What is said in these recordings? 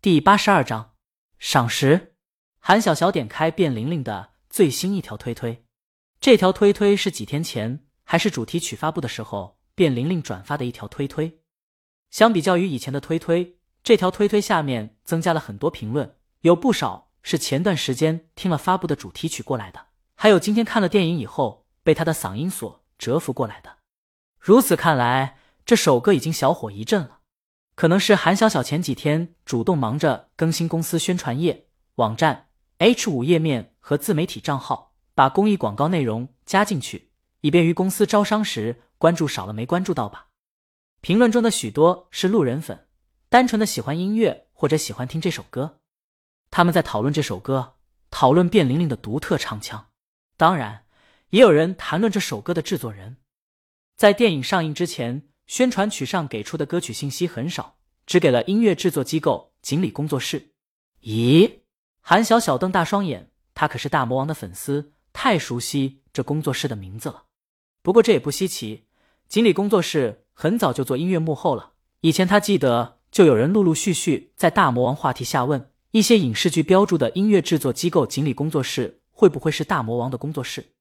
第八十二章赏识。韩小小点开卞玲玲的最新一条推推，这条推推是几天前还是主题曲发布的时候，卞玲玲转发的一条推推。相比较于以前的推推，这条推推下面增加了很多评论，有不少是前段时间听了发布的主题曲过来的，还有今天看了电影以后被他的嗓音所折服过来的。如此看来，这首歌已经小火一阵了。可能是韩小小前几天主动忙着更新公司宣传页、网站、H 五页面和自媒体账号，把公益广告内容加进去，以便于公司招商时关注少了没关注到吧。评论中的许多是路人粉，单纯的喜欢音乐或者喜欢听这首歌，他们在讨论这首歌，讨论卞玲玲的独特唱腔，当然也有人谈论这首歌的制作人。在电影上映之前。宣传曲上给出的歌曲信息很少，只给了音乐制作机构锦鲤工作室。咦，韩小小瞪大双眼，他可是大魔王的粉丝，太熟悉这工作室的名字了。不过这也不稀奇，锦鲤工作室很早就做音乐幕后了。以前他记得就有人陆陆续续在大魔王话题下问一些影视剧标注的音乐制作机构锦鲤工作室会不会是大魔王的工作室，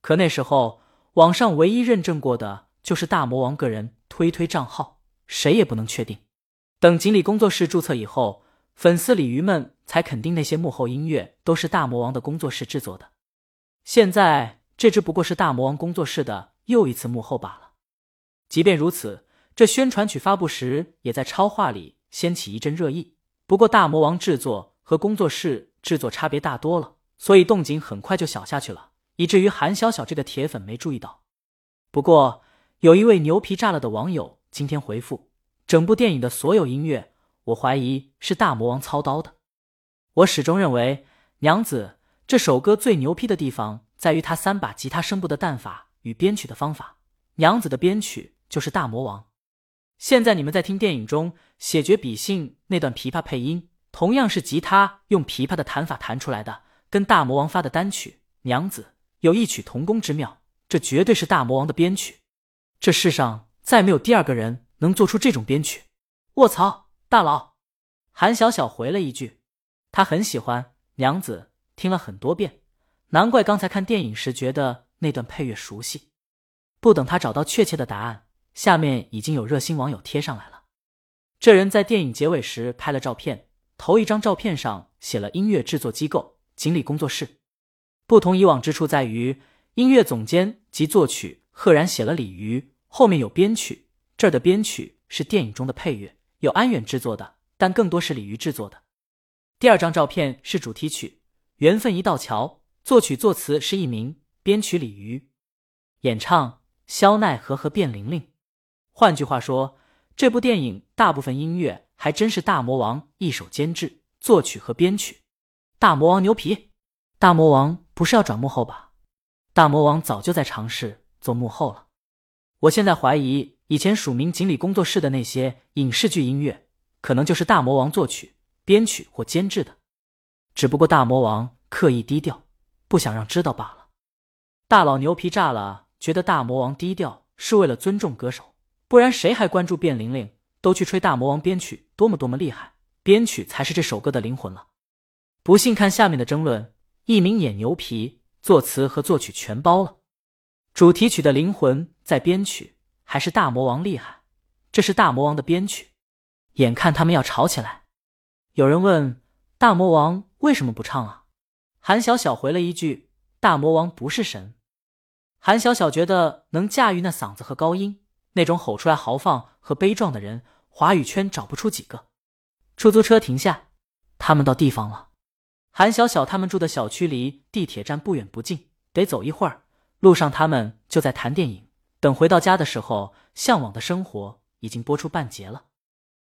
可那时候网上唯一认证过的就是大魔王个人。推推账号，谁也不能确定。等锦鲤工作室注册以后，粉丝鲤鱼们才肯定那些幕后音乐都是大魔王的工作室制作的。现在这只不过是大魔王工作室的又一次幕后罢了。即便如此，这宣传曲发布时也在超话里掀起一阵热议。不过大魔王制作和工作室制作差别大多了，所以动静很快就小下去了，以至于韩小小这个铁粉没注意到。不过。有一位牛皮炸了的网友今天回复：整部电影的所有音乐，我怀疑是大魔王操刀的。我始终认为，《娘子》这首歌最牛批的地方在于他三把吉他声部的弹法与编曲的方法。《娘子》的编曲就是大魔王。现在你们在听电影中写绝笔信那段琵琶配音，同样是吉他用琵琶的弹法弹出来的，跟大魔王发的单曲《娘子》有异曲同工之妙。这绝对是大魔王的编曲。这世上再没有第二个人能做出这种编曲。卧槽，大佬！韩小小回了一句，他很喜欢《娘子》，听了很多遍，难怪刚才看电影时觉得那段配乐熟悉。不等他找到确切的答案，下面已经有热心网友贴上来了。这人在电影结尾时拍了照片，头一张照片上写了音乐制作机构锦鲤工作室。不同以往之处在于，音乐总监及作曲。赫然写了鲤鱼，后面有编曲，这儿的编曲是电影中的配乐，有安远制作的，但更多是鲤鱼制作的。第二张照片是主题曲《缘分一道桥》，作曲作词是一名，编曲鲤鱼，演唱肖奈和和卞玲玲。换句话说，这部电影大部分音乐还真是大魔王一手监制、作曲和编曲。大魔王牛皮，大魔王不是要转幕后吧？大魔王早就在尝试。做幕后了，我现在怀疑以前署名锦鲤工作室的那些影视剧音乐，可能就是大魔王作曲、编曲或监制的，只不过大魔王刻意低调，不想让知道罢了。大佬牛皮炸了，觉得大魔王低调是为了尊重歌手，不然谁还关注卞玲玲？都去吹大魔王编曲多么多么厉害，编曲才是这首歌的灵魂了。不信看下面的争论，一名演牛皮，作词和作曲全包了。主题曲的灵魂在编曲，还是大魔王厉害？这是大魔王的编曲。眼看他们要吵起来，有人问大魔王为什么不唱啊？韩小小回了一句：“大魔王不是神。”韩小小觉得能驾驭那嗓子和高音，那种吼出来豪放和悲壮的人，华语圈找不出几个。出租车停下，他们到地方了。韩小小他们住的小区离地铁站不远不近，得走一会儿。路上，他们就在谈电影。等回到家的时候，《向往的生活》已经播出半截了。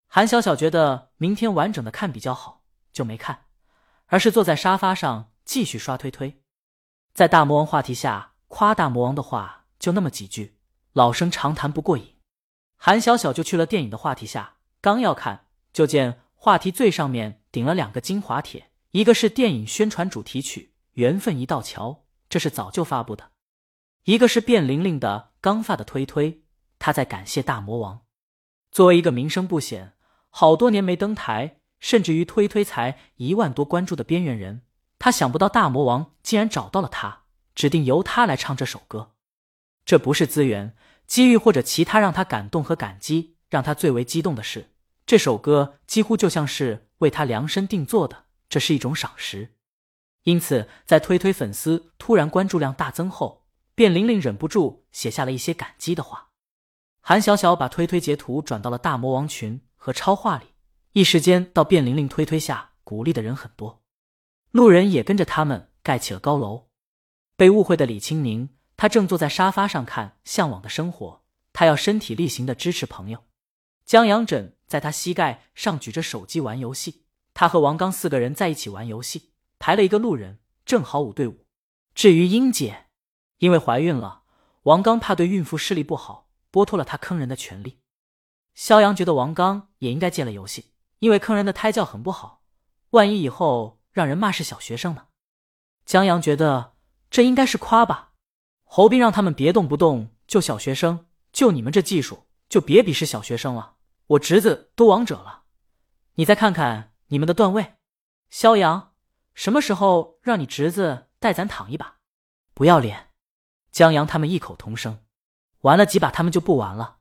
韩小小觉得明天完整的看比较好，就没看，而是坐在沙发上继续刷推推。在大魔王话题下，夸大魔王的话就那么几句，老生常谈不过瘾。韩小小就去了电影的话题下，刚要看，就见话题最上面顶了两个精华帖，一个是电影宣传主题曲《缘分一道桥》，这是早就发布的。一个是卞玲玲的刚发的推推，她在感谢大魔王。作为一个名声不显、好多年没登台，甚至于推推才一万多关注的边缘人，他想不到大魔王竟然找到了他，指定由他来唱这首歌。这不是资源、机遇或者其他让他感动和感激，让他最为激动的是，这首歌几乎就像是为他量身定做的，这是一种赏识。因此，在推推粉丝突然关注量大增后，卞玲玲忍不住写下了一些感激的话。韩小小把推推截图转到了大魔王群和超话里。一时间，到卞玲玲推推下鼓励的人很多，路人也跟着他们盖起了高楼。被误会的李青宁，他正坐在沙发上看《向往的生活》，他要身体力行的支持朋友。江阳枕在他膝盖上举着手机玩游戏，他和王刚四个人在一起玩游戏，排了一个路人，正好五对五。至于英姐，因为怀孕了，王刚怕对孕妇视力不好，剥夺了他坑人的权利。肖阳觉得王刚也应该戒了游戏。因为坑人的胎教很不好，万一以后让人骂是小学生呢？江阳觉得这应该是夸吧。侯斌让他们别动不动就小学生，就你们这技术，就别鄙视小学生了。我侄子都王者了，你再看看你们的段位。肖阳，什么时候让你侄子带咱躺一把？不要脸！江阳他们异口同声。玩了几把，他们就不玩了。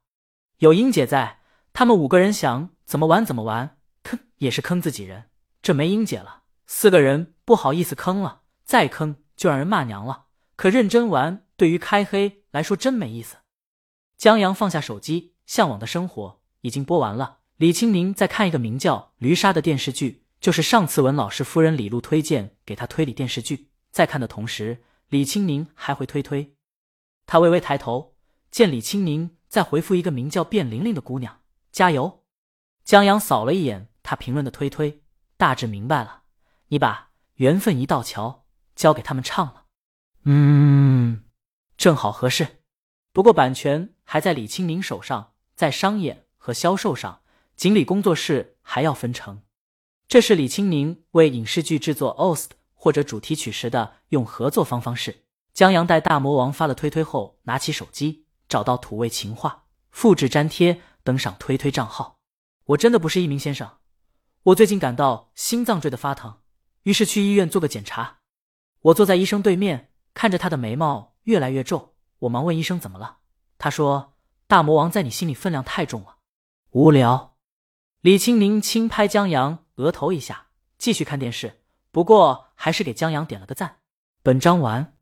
有英姐在，他们五个人想怎么玩怎么玩。坑也是坑自己人，这没英姐了，四个人不好意思坑了，再坑就让人骂娘了。可认真玩，对于开黑来说真没意思。江阳放下手机，向往的生活已经播完了。李青宁在看一个名叫《驴杀》的电视剧，就是上次文老师夫人李璐推荐给他推理电视剧。在看的同时，李青宁还会推推。他微微抬头，见李青宁在回复一个名叫卞玲玲的姑娘：“加油。”江阳扫了一眼。他评论的推推大致明白了，你把缘分一道桥交给他们唱了，嗯，正好合适。不过版权还在李青宁手上，在商演和销售上，锦鲤工作室还要分成。这是李青宁为影视剧制作 OST 或者主题曲时的用合作方方式。江阳待大魔王发了推推后，拿起手机找到土味情话，复制粘贴，登上推推账号。我真的不是一名先生。我最近感到心脏坠的发疼，于是去医院做个检查。我坐在医生对面，看着他的眉毛越来越皱。我忙问医生怎么了，他说：“大魔王在你心里分量太重了。”无聊。李青宁轻拍江阳额头一下，继续看电视。不过还是给江阳点了个赞。本章完。